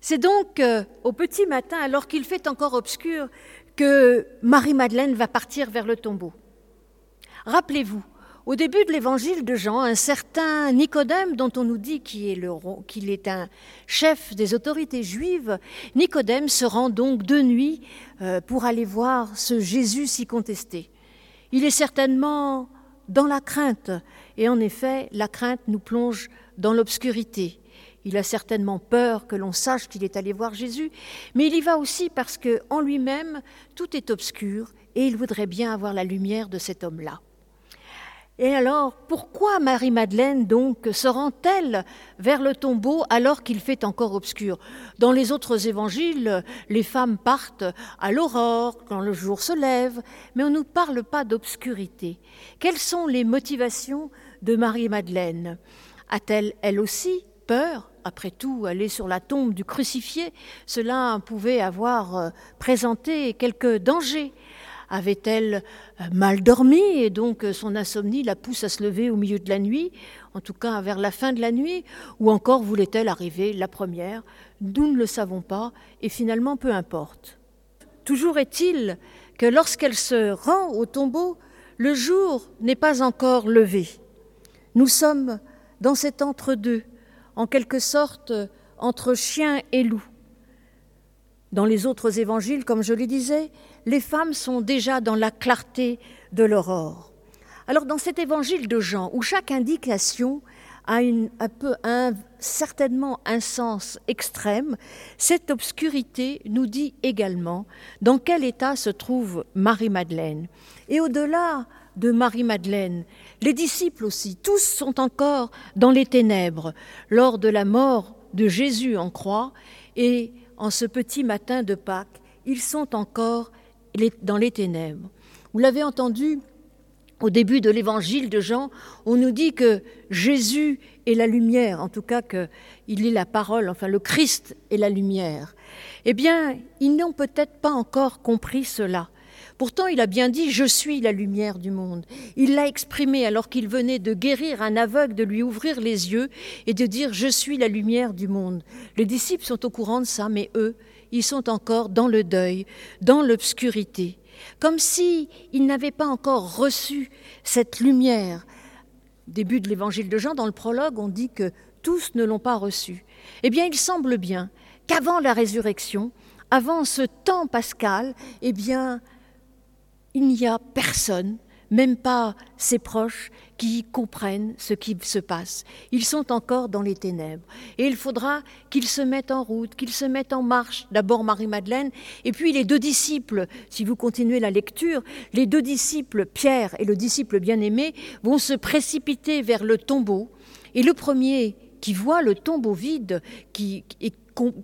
C'est donc euh, au petit matin, alors qu'il fait encore obscur, que Marie-Madeleine va partir vers le tombeau. Rappelez-vous, au début de l'évangile de Jean, un certain Nicodème, dont on nous dit qu'il est, un chef des autorités juives, Nicodème se rend donc de nuit euh, pour aller voir ce Jésus si contesté. Il est certainement dans la crainte, et en effet, la crainte nous plonge dans l'obscurité. Il a certainement peur que l'on sache qu'il est allé voir Jésus, mais il y va aussi parce que en lui-même tout est obscur et il voudrait bien avoir la lumière de cet homme-là. Et alors, pourquoi Marie-Madeleine donc se rend-elle vers le tombeau alors qu'il fait encore obscur? Dans les autres évangiles, les femmes partent à l'aurore, quand le jour se lève, mais on ne nous parle pas d'obscurité. Quelles sont les motivations de Marie-Madeleine? A-t-elle, elle aussi, peur? Après tout, aller sur la tombe du crucifié, cela pouvait avoir euh, présenté quelques dangers. Avait-elle euh, mal dormi et donc euh, son insomnie la pousse à se lever au milieu de la nuit, en tout cas vers la fin de la nuit, ou encore voulait-elle arriver la première? Nous ne le savons pas et finalement peu importe. Toujours est-il que lorsqu'elle se rend au tombeau, le jour n'est pas encore levé. Nous sommes dans cet entre-deux, en quelque sorte entre chien et loup. Dans les autres évangiles, comme je le disais, les femmes sont déjà dans la clarté de l'aurore. Alors dans cet évangile de Jean, où chaque indication a certainement un sens extrême, cette obscurité nous dit également dans quel état se trouve Marie-Madeleine. Et au-delà de Marie-Madeleine, les disciples aussi, tous sont encore dans les ténèbres lors de la mort de Jésus en croix et en ce petit matin de Pâques, ils sont encore dans les ténèbres. Vous l'avez entendu au début de l'évangile de Jean, on nous dit que Jésus est la lumière, en tout cas qu'il est la parole, enfin le Christ est la lumière. Eh bien, ils n'ont peut-être pas encore compris cela. Pourtant, il a bien dit ⁇ Je suis la lumière du monde ⁇ Il l'a exprimé alors qu'il venait de guérir un aveugle, de lui ouvrir les yeux et de dire ⁇ Je suis la lumière du monde ⁇ Les disciples sont au courant de ça, mais eux, ils sont encore dans le deuil, dans l'obscurité, comme si n'avaient pas encore reçu cette lumière. Début de l'évangile de Jean, dans le prologue, on dit que tous ne l'ont pas reçu. Eh bien, il semble bien qu'avant la résurrection, avant ce temps pascal, eh bien, il n'y a personne même pas ses proches, qui comprennent ce qui se passe. Ils sont encore dans les ténèbres. Et il faudra qu'ils se mettent en route, qu'ils se mettent en marche. D'abord Marie-Madeleine, et puis les deux disciples, si vous continuez la lecture, les deux disciples, Pierre et le disciple bien-aimé, vont se précipiter vers le tombeau. Et le premier qui voit le tombeau vide, qui,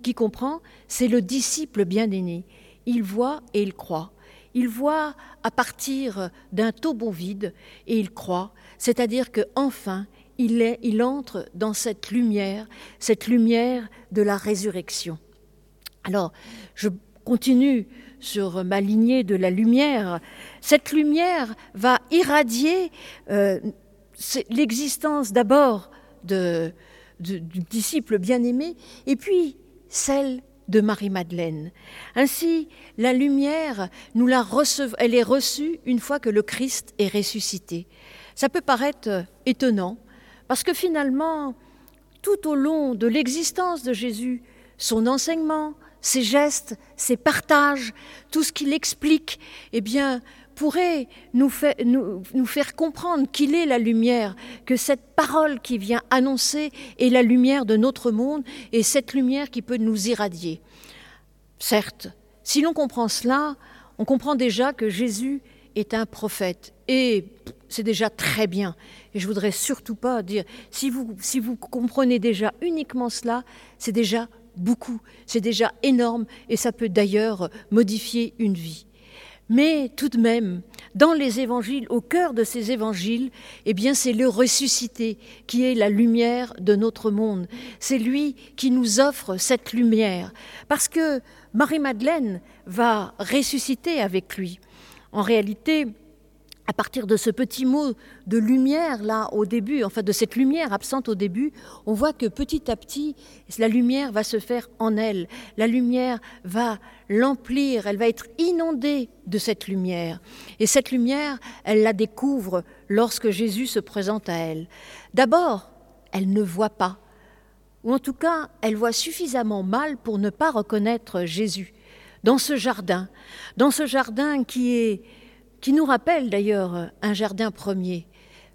qui comprend, c'est le disciple bien-aimé. Il voit et il croit il voit à partir d'un tombeau vide et il croit, c'est-à-dire que enfin il, est, il entre dans cette lumière, cette lumière de la résurrection. Alors, je continue sur ma lignée de la lumière. Cette lumière va irradier euh, l'existence d'abord de, du disciple bien-aimé et puis celle de Marie-Madeleine. Ainsi, la lumière, nous la elle est reçue une fois que le Christ est ressuscité. Ça peut paraître étonnant, parce que finalement, tout au long de l'existence de Jésus, son enseignement, ses gestes, ses partages, tout ce qu'il explique, eh bien, pourrait nous, nous, faire comprendre qu'il est la lumière, que cette parole qui vient annoncer est la lumière de notre monde et cette lumière qui peut nous irradier. Certes, si l'on comprend cela, on comprend déjà que Jésus est un prophète et c'est déjà très bien. Et je voudrais surtout pas dire, si vous, si vous comprenez déjà uniquement cela, c'est déjà beaucoup, c'est déjà énorme et ça peut d'ailleurs modifier une vie. Mais tout de même, dans les évangiles, au cœur de ces évangiles, eh bien, c'est le ressuscité qui est la lumière de notre monde. C'est lui qui nous offre cette lumière. Parce que Marie-Madeleine va ressusciter avec lui. En réalité, à partir de ce petit mot de lumière là au début, enfin de cette lumière absente au début, on voit que petit à petit, la lumière va se faire en elle. La lumière va l'emplir, elle va être inondée de cette lumière. Et cette lumière, elle la découvre lorsque Jésus se présente à elle. D'abord, elle ne voit pas, ou en tout cas, elle voit suffisamment mal pour ne pas reconnaître Jésus dans ce jardin, dans ce jardin qui est qui nous rappelle d'ailleurs un jardin premier,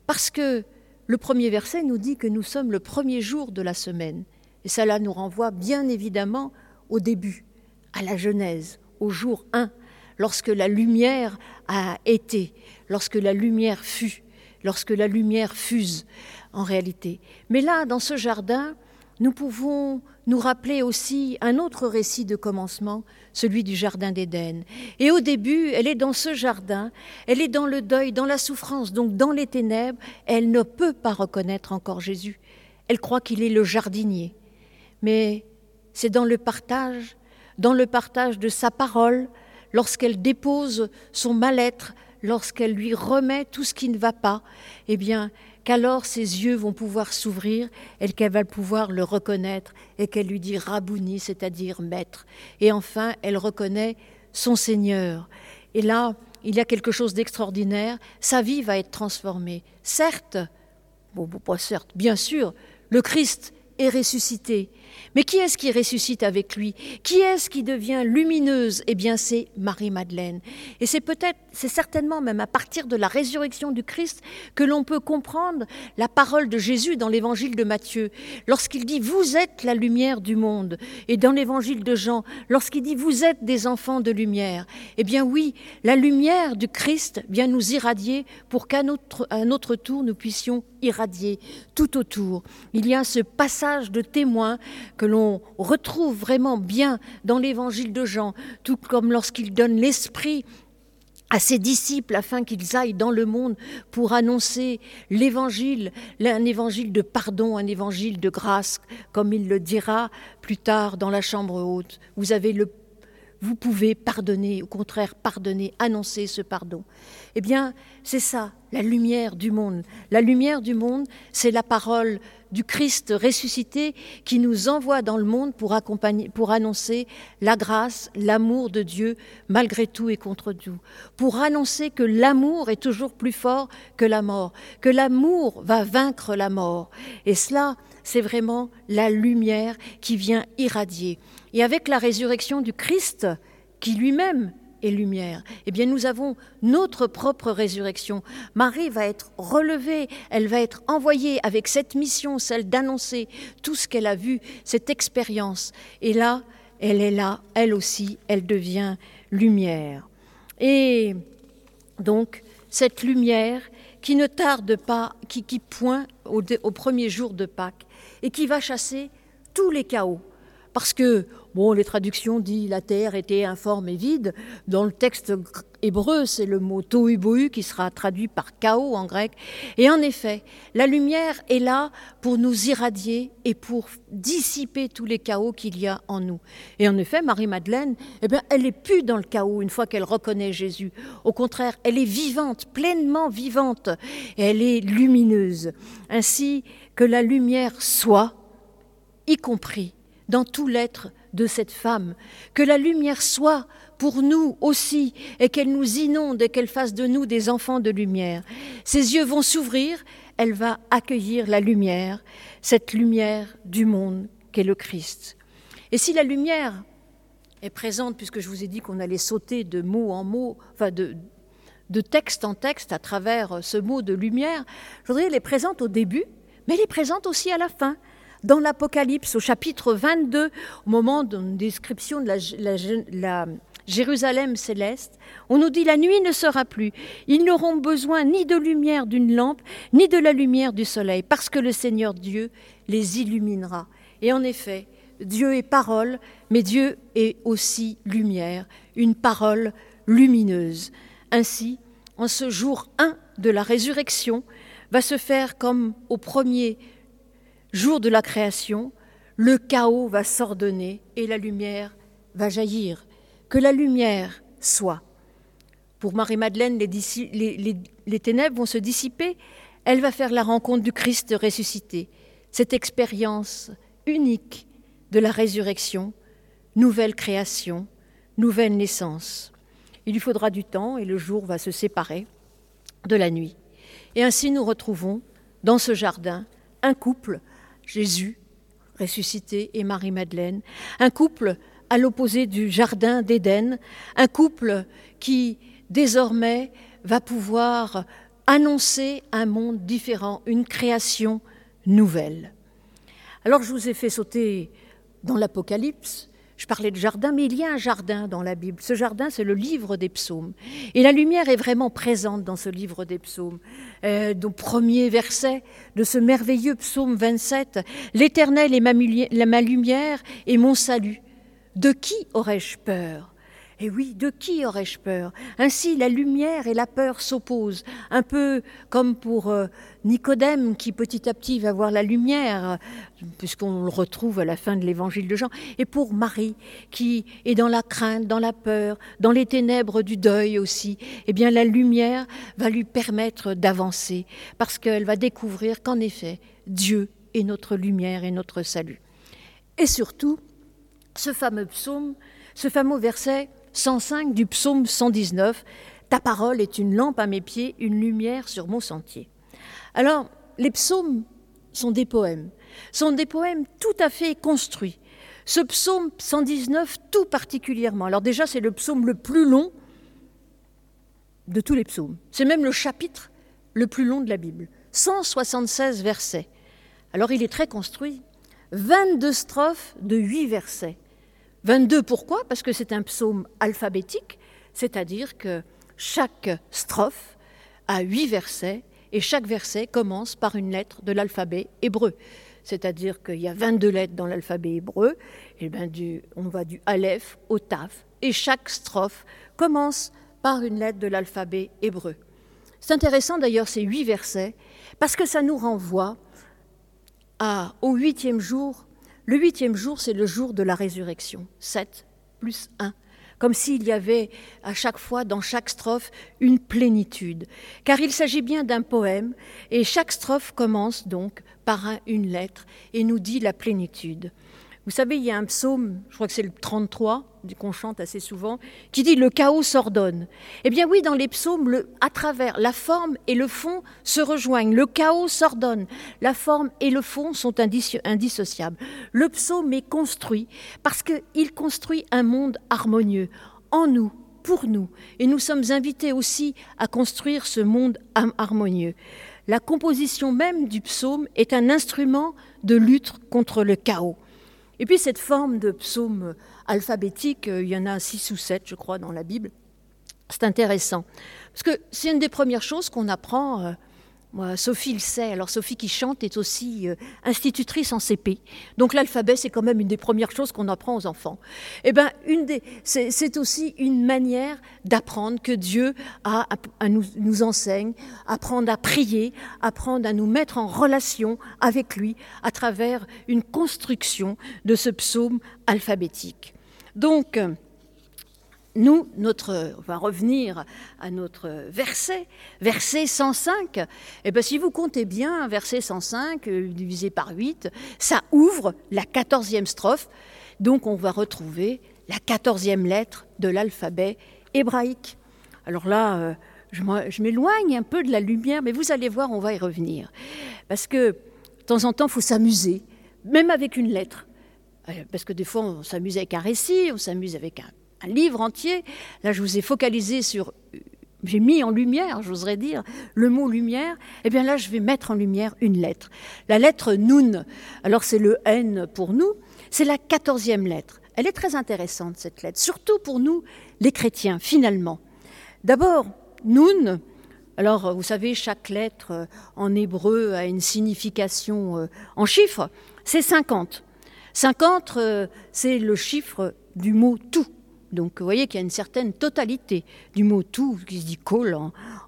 parce que le premier verset nous dit que nous sommes le premier jour de la semaine, et cela nous renvoie bien évidemment au début, à la Genèse, au jour 1, lorsque la lumière a été, lorsque la lumière fut, lorsque la lumière fuse en réalité. Mais là, dans ce jardin, nous pouvons nous rappeler aussi un autre récit de commencement, celui du Jardin d'Éden. Et au début, elle est dans ce jardin, elle est dans le deuil, dans la souffrance, donc dans les ténèbres, elle ne peut pas reconnaître encore Jésus. Elle croit qu'il est le jardinier. Mais c'est dans le partage, dans le partage de sa parole, lorsqu'elle dépose son mal-être, lorsqu'elle lui remet tout ce qui ne va pas, eh bien, qu'alors ses yeux vont pouvoir s'ouvrir et qu'elle va pouvoir le reconnaître et qu'elle lui dit Rabouni, c'est-à-dire maître. Et enfin, elle reconnaît son Seigneur. Et là, il y a quelque chose d'extraordinaire. Sa vie va être transformée. Certes, bon, pas certes, bien sûr, le Christ est ressuscité, mais qui est-ce qui ressuscite avec lui? Qui est-ce qui devient lumineuse? Eh bien, c'est Marie-Madeleine. Et c'est peut-être, c'est certainement même à partir de la résurrection du Christ que l'on peut comprendre la parole de Jésus dans l'évangile de Matthieu, lorsqu'il dit Vous êtes la lumière du monde. Et dans l'évangile de Jean, lorsqu'il dit Vous êtes des enfants de lumière. Eh bien, oui, la lumière du Christ vient nous irradier pour qu'à notre, tour, nous puissions irradier tout autour. Il y a ce passage de témoin que l'on retrouve vraiment bien dans l'évangile de Jean, tout comme lorsqu'il donne l'esprit à ses disciples afin qu'ils aillent dans le monde pour annoncer l'évangile, un évangile de pardon, un évangile de grâce, comme il le dira plus tard dans la chambre haute. Vous avez le vous pouvez pardonner, au contraire pardonner, annoncer ce pardon. Eh bien, c'est ça, la lumière du monde. La lumière du monde, c'est la parole du Christ ressuscité qui nous envoie dans le monde pour, accompagner, pour annoncer la grâce, l'amour de Dieu malgré tout et contre tout. Pour annoncer que l'amour est toujours plus fort que la mort, que l'amour va vaincre la mort. Et cela, c'est vraiment la lumière qui vient irradier. Et avec la résurrection du Christ, qui lui-même est lumière, eh bien nous avons notre propre résurrection. Marie va être relevée, elle va être envoyée avec cette mission, celle d'annoncer tout ce qu'elle a vu, cette expérience. Et là, elle est là, elle aussi, elle devient lumière. Et donc, cette lumière qui ne tarde pas, qui, qui pointe au, au premier jour de Pâques et qui va chasser tous les chaos. Parce que Bon, les traductions disent la terre était informe et vide. Dans le texte hébreu, c'est le mot tohu qui sera traduit par chaos en grec. Et en effet, la lumière est là pour nous irradier et pour dissiper tous les chaos qu'il y a en nous. Et en effet, Marie-Madeleine, eh bien, elle n'est plus dans le chaos une fois qu'elle reconnaît Jésus. Au contraire, elle est vivante, pleinement vivante, et elle est lumineuse. Ainsi que la lumière soit, y compris dans tout l'être de cette femme, que la lumière soit pour nous aussi, et qu'elle nous inonde et qu'elle fasse de nous des enfants de lumière. Ses yeux vont s'ouvrir, elle va accueillir la lumière, cette lumière du monde qu'est le Christ. Et si la lumière est présente, puisque je vous ai dit qu'on allait sauter de mot en mot, enfin de, de texte en texte à travers ce mot de lumière, je voudrais elle est présente au début, mais elle est présente aussi à la fin dans l'Apocalypse, au chapitre 22, au moment d'une description de la, Jérusalem céleste, on nous dit la nuit ne sera plus. Ils n'auront besoin ni de lumière d'une lampe, ni de la lumière du soleil, parce que le Seigneur Dieu les illuminera. Et en effet, Dieu est parole, mais Dieu est aussi lumière, une parole lumineuse. Ainsi, en ce jour 1 de la résurrection, va se faire comme au premier jour de la création, le chaos va s'ordonner et la lumière va jaillir. Que la lumière soit. Pour Marie-Madeleine, les, ténèbres vont se dissiper. Elle va faire la rencontre du Christ ressuscité. Cette expérience unique de la résurrection, nouvelle création, nouvelle naissance. Il lui faudra du temps et le jour va se séparer de la nuit. Et ainsi nous retrouvons dans ce jardin un couple, Jésus ressuscité et Marie-Madeleine, un couple à l'opposé du jardin d'Éden, un couple qui désormais va pouvoir annoncer un monde différent, une création nouvelle. Alors je vous ai fait sauter dans l'Apocalypse, je parlais de jardin, mais il y a un jardin dans la Bible. Ce jardin, c'est le livre des psaumes. Et la lumière est vraiment présente dans ce livre des psaumes. Euh, au premier verset de ce merveilleux psaume 27, L'Éternel est ma lumière et mon salut. De qui aurais-je peur? Et oui, de qui aurais-je peur? Ainsi, la lumière et la peur s'opposent, un peu comme pour euh, Nicodème qui petit à petit va voir la lumière, puisqu'on le retrouve à la fin de l'évangile de Jean, et pour Marie qui est dans la crainte, dans la peur, dans les ténèbres du deuil aussi. Eh bien, la lumière va lui permettre d'avancer, parce qu'elle va découvrir qu'en effet, Dieu est notre lumière et notre salut. Et surtout, ce fameux psaume, ce fameux verset 105 du psaume 119. Ta parole est une lampe à mes pieds, une lumière sur mon sentier. Alors, les psaumes sont des poèmes, sont des poèmes tout à fait construits. Ce psaume 119 tout particulièrement. Alors déjà, c'est le psaume le plus long de tous les psaumes. C'est même le chapitre le plus long de la Bible. 176 versets. Alors il est très construit. 22 strophes de 8 versets. 22 pourquoi? Parce que c'est un psaume alphabétique, c'est-à-dire que chaque strophe a huit versets et chaque verset commence par une lettre de l'alphabet hébreu. C'est-à-dire qu'il y a 22 lettres dans l'alphabet hébreu, et bien du, on va du Aleph au Taf, et chaque strophe commence par une lettre de l'alphabet hébreu. C'est intéressant d'ailleurs ces huit versets, parce que ça nous renvoie au huitième jour le huitième jour, c'est le jour de la résurrection. Sept plus un. Comme s'il y avait à chaque fois, dans chaque strophe, une plénitude. Car il s'agit bien d'un poème, et chaque strophe commence donc par une lettre et nous dit la plénitude. Vous savez, il y a un psaume, je crois que c'est le 33, qu'on chante assez souvent, qui dit le chaos s'ordonne. Eh bien oui, dans les psaumes, à travers la forme et le fond se rejoignent. Le chaos s'ordonne. La forme et le fond sont indissociables. Le psaume est construit parce qu'il construit un monde harmonieux en nous, pour nous. Et nous sommes invités aussi à construire ce monde harmonieux. La composition même du psaume est un instrument de lutte contre le chaos. Et puis cette forme de psaume alphabétique, euh, il y en a six ou sept, je crois, dans la Bible. C'est intéressant. Parce que c'est une des premières choses qu'on apprend. Moi, Sophie le sait. Alors Sophie qui chante est aussi euh, institutrice en CP. Donc l'alphabet, c'est quand même une des premières choses qu'on apprend aux enfants. Eh ben, une des, c'est, aussi une manière d'apprendre que Dieu a, nous, nous, enseigne, apprendre à prier, apprendre à nous mettre en relation avec lui à travers une construction de ce psaume alphabétique. Donc, nous, notre, on va revenir à notre verset, verset 105. Et bien, si vous comptez bien, verset 105 euh, divisé par 8, ça ouvre la quatorzième strophe. Donc, on va retrouver la quatorzième lettre de l'alphabet hébraïque. Alors là, euh, je m'éloigne un peu de la lumière, mais vous allez voir, on va y revenir. Parce que, de temps en temps, il faut s'amuser, même avec une lettre. Euh, parce que des fois, on s'amuse avec un récit, on s'amuse avec un un livre entier. Là, je vous ai focalisé sur, j'ai mis en lumière, j'oserais dire, le mot lumière. Eh bien là, je vais mettre en lumière une lettre. La lettre Nun. Alors c'est le N pour nous. C'est la quatorzième lettre. Elle est très intéressante, cette lettre, surtout pour nous, les chrétiens, finalement. D'abord, Nun, alors, vous savez, chaque lettre euh, en hébreu a une signification euh, en chiffres. C'est 50. 50, euh, c'est le chiffre du mot tout. Donc vous voyez qu'il y a une certaine totalité du mot tout, qui se dit kol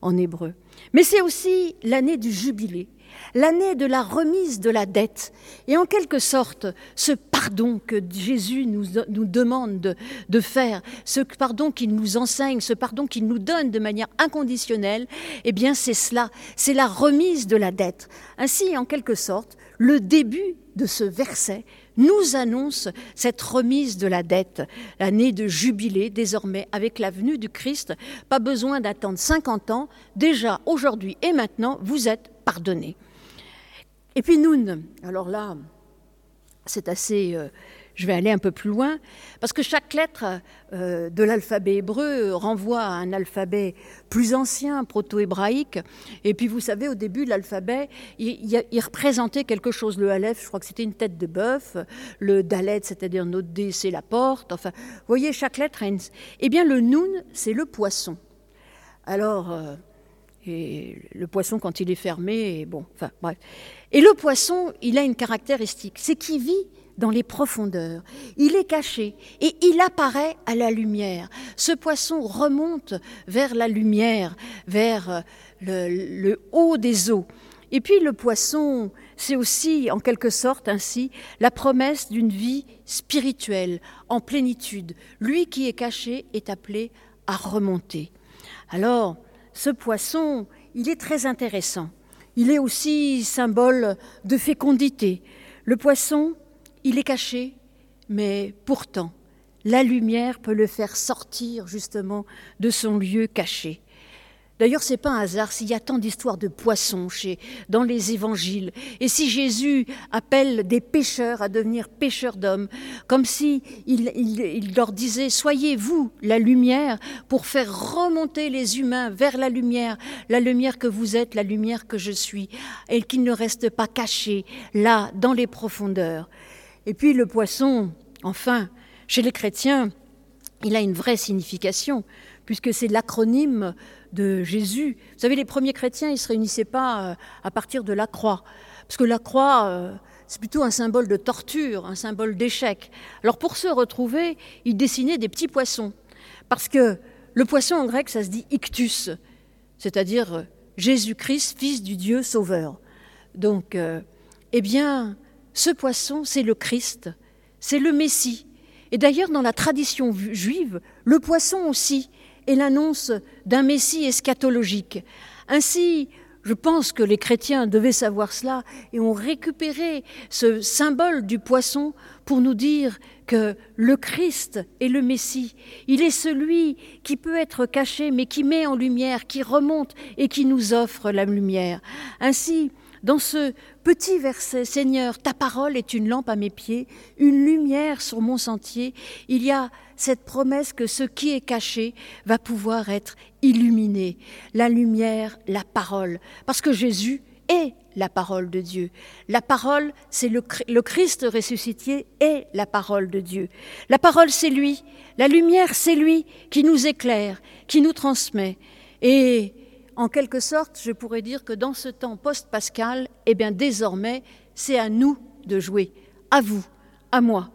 en, hébreu. Mais c'est aussi l'année du jubilé. l'année de la remise de la dette. Et en quelque sorte, ce pardon que Jésus nous, nous demande de, de faire, ce pardon qu'il nous enseigne, ce pardon qu'il nous donne de manière inconditionnelle, eh bien c'est cela, c'est la remise de la dette. Ainsi, en quelque sorte, le début de ce verset nous annonce cette remise de la dette, l'année de jubilé désormais avec la venue du Christ. Pas besoin d'attendre 50 ans, déjà aujourd'hui et maintenant, vous êtes pardonnés. Et puis nous, alors là, c'est assez... Euh, je vais aller un peu plus loin, parce que chaque lettre euh, de l'alphabet hébreu renvoie à un alphabet plus ancien, proto-hébraïque. Et puis vous savez, au début, l'alphabet, il, représentait quelque chose. Le Aleph, je crois que c'était une tête de bœuf. Le Dalet, c'est-à-dire notre D, c'est la porte. Enfin, vous voyez, chaque lettre a une... Eh bien, le Noun, c'est le poisson. Alors... Euh, et le poisson, quand il est fermé, bon, enfin bref. Et le poisson, il a une caractéristique, c'est qu'il vit dans les profondeurs. Il est caché et il apparaît à la lumière. Ce poisson remonte vers la lumière, vers le, haut des eaux. Et puis le poisson, c'est aussi en quelque sorte ainsi la promesse d'une vie spirituelle, en plénitude. Lui qui est caché est appelé à remonter. Alors, ce poisson, il est très intéressant. Il est aussi symbole de fécondité. Le poisson, il est caché, mais pourtant, la lumière peut le faire sortir justement de son lieu caché. D'ailleurs, c'est pas un hasard s'il y a tant d'histoires de poissons chez, dans les évangiles, et si Jésus appelle des pêcheurs à devenir pêcheurs d'hommes, comme si il, leur disait Soyez vous la lumière pour faire remonter les humains vers la lumière, la lumière que vous êtes, la lumière que je suis, et qu'ils ne restent pas cachés là, dans les profondeurs. Et puis le poisson, enfin, chez les chrétiens, il a une vraie signification, puisque c'est l'acronyme de Jésus. Vous savez, les premiers chrétiens, ils ne se réunissaient pas euh, à partir de la croix, parce que la croix, euh, c'est plutôt un symbole de torture, un symbole d'échec. Alors pour se retrouver, ils dessinaient des petits poissons, parce que le poisson en grec, ça se dit ictus, c'est-à-dire euh, Jésus-Christ, fils du Dieu sauveur. Donc, eh bien, ce poisson, c'est le Christ, c'est le Messie. Et d'ailleurs, dans la tradition juive, le poisson aussi est l'annonce d'un Messie eschatologique. Ainsi, je pense que les chrétiens devaient savoir cela et ont récupéré ce symbole du poisson pour nous dire que le Christ est le Messie. Il est celui qui peut être caché mais qui met en lumière, qui remonte et qui nous offre la lumière. Ainsi, dans ce petit verset, Seigneur, ta parole est une lampe à mes pieds, une lumière sur mon sentier, il y a cette promesse que ce qui est caché va pouvoir être illuminé. La lumière, la parole. Parce que Jésus est la parole de Dieu. La parole, c'est le, Christ ressuscité est la parole de Dieu. La parole, c'est lui. La lumière, c'est lui qui nous éclaire, qui nous transmet. Et en quelque sorte, je pourrais dire que dans ce temps post-pascal, eh bien désormais, c'est à nous de jouer, à vous, à moi.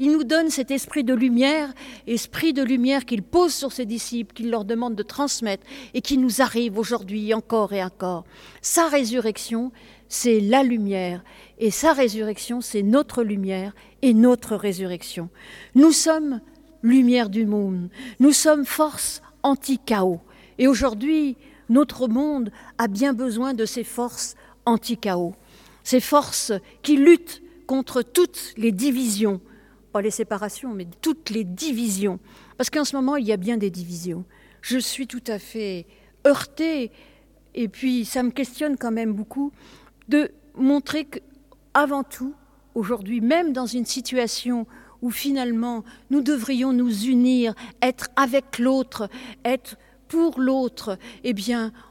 Il nous donne cet esprit de lumière, esprit de lumière qu'il pose sur ses disciples, qu'il leur demande de transmettre et qui nous arrive aujourd'hui encore et encore. Sa résurrection, c'est la lumière et sa résurrection, c'est notre lumière et notre résurrection. Nous sommes lumière du monde, nous sommes force anti-chaos. Et aujourd'hui, notre monde a bien besoin de ces forces anti-chaos, ces forces qui luttent contre toutes les divisions, pas les séparations, mais toutes les divisions. Parce qu'en ce moment, il y a bien des divisions. Je suis tout à fait heurtée, et puis ça me questionne quand même beaucoup, de montrer qu'avant tout, aujourd'hui, même dans une situation où finalement nous devrions nous unir, être avec l'autre, être pour l'autre, eh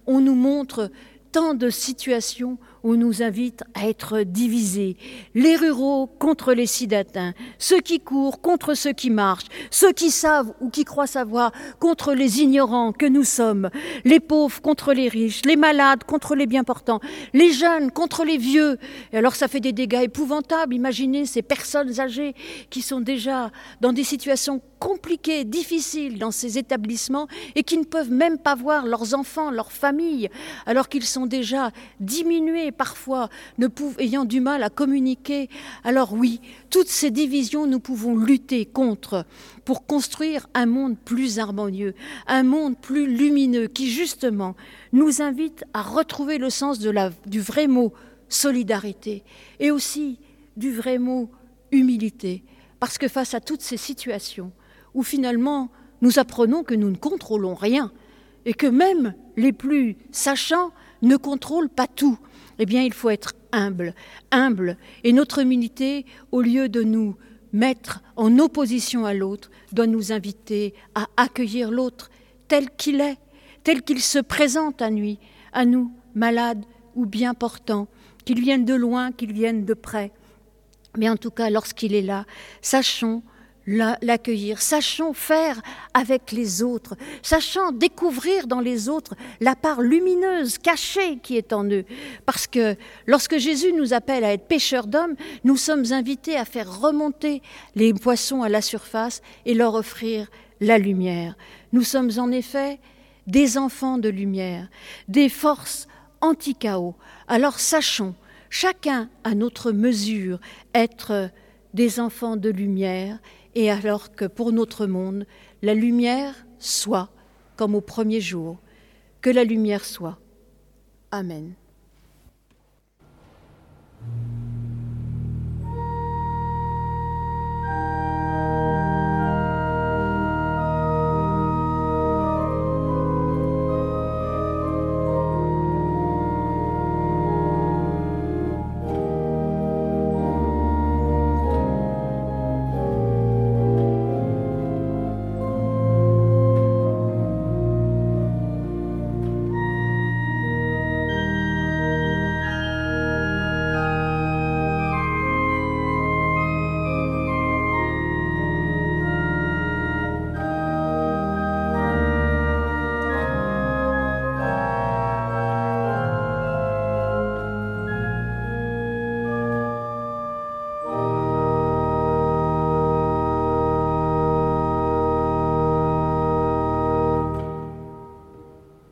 on nous montre tant de situations où on nous invite à être divisés. Les ruraux contre les cidatins, ceux qui courent contre ceux qui marchent, ceux qui savent ou qui croient savoir contre les ignorants que nous sommes, les pauvres contre les riches, les malades contre les bien portants, les jeunes contre les vieux. Et alors ça fait des dégâts épouvantables. Imaginez ces personnes âgées qui sont déjà dans des situations compliquées, difficiles dans ces établissements et qui ne peuvent même pas voir leurs enfants, leurs familles, alors qu'ils sont déjà diminués parfois, ne ayant du mal à communiquer, alors oui, toutes ces divisions, nous pouvons lutter contre pour construire un monde plus harmonieux, un monde plus lumineux qui justement nous invite à retrouver le sens du vrai mot solidarité et aussi du vrai mot humilité. Parce que face à toutes ces situations où finalement nous apprenons que nous ne contrôlons rien et que même les plus sachants ne contrôlent pas tout, eh bien il faut être humble, humble. Et notre humilité, au lieu de nous mettre en opposition à l'autre, doit nous inviter à accueillir l'autre tel qu'il est, tel qu'il se présente à nous, à nous, malades ou bien portants, qu'il vienne de loin, qu'il vienne de près. Mais en tout cas, lorsqu'il est là, sachons l'accueillir, sachons faire avec les autres, sachant découvrir dans les autres la part lumineuse, cachée qui est en eux. Parce que lorsque Jésus nous appelle à être pêcheurs d'hommes, nous sommes invités à faire remonter les poissons à la surface et leur offrir la lumière. Nous sommes en effet des enfants de lumière, des forces anti-chaos. Alors sachons, chacun à notre mesure, être des enfants de lumière, et alors que pour notre monde, la lumière soit comme au premier jour. Que la lumière soit. Amen.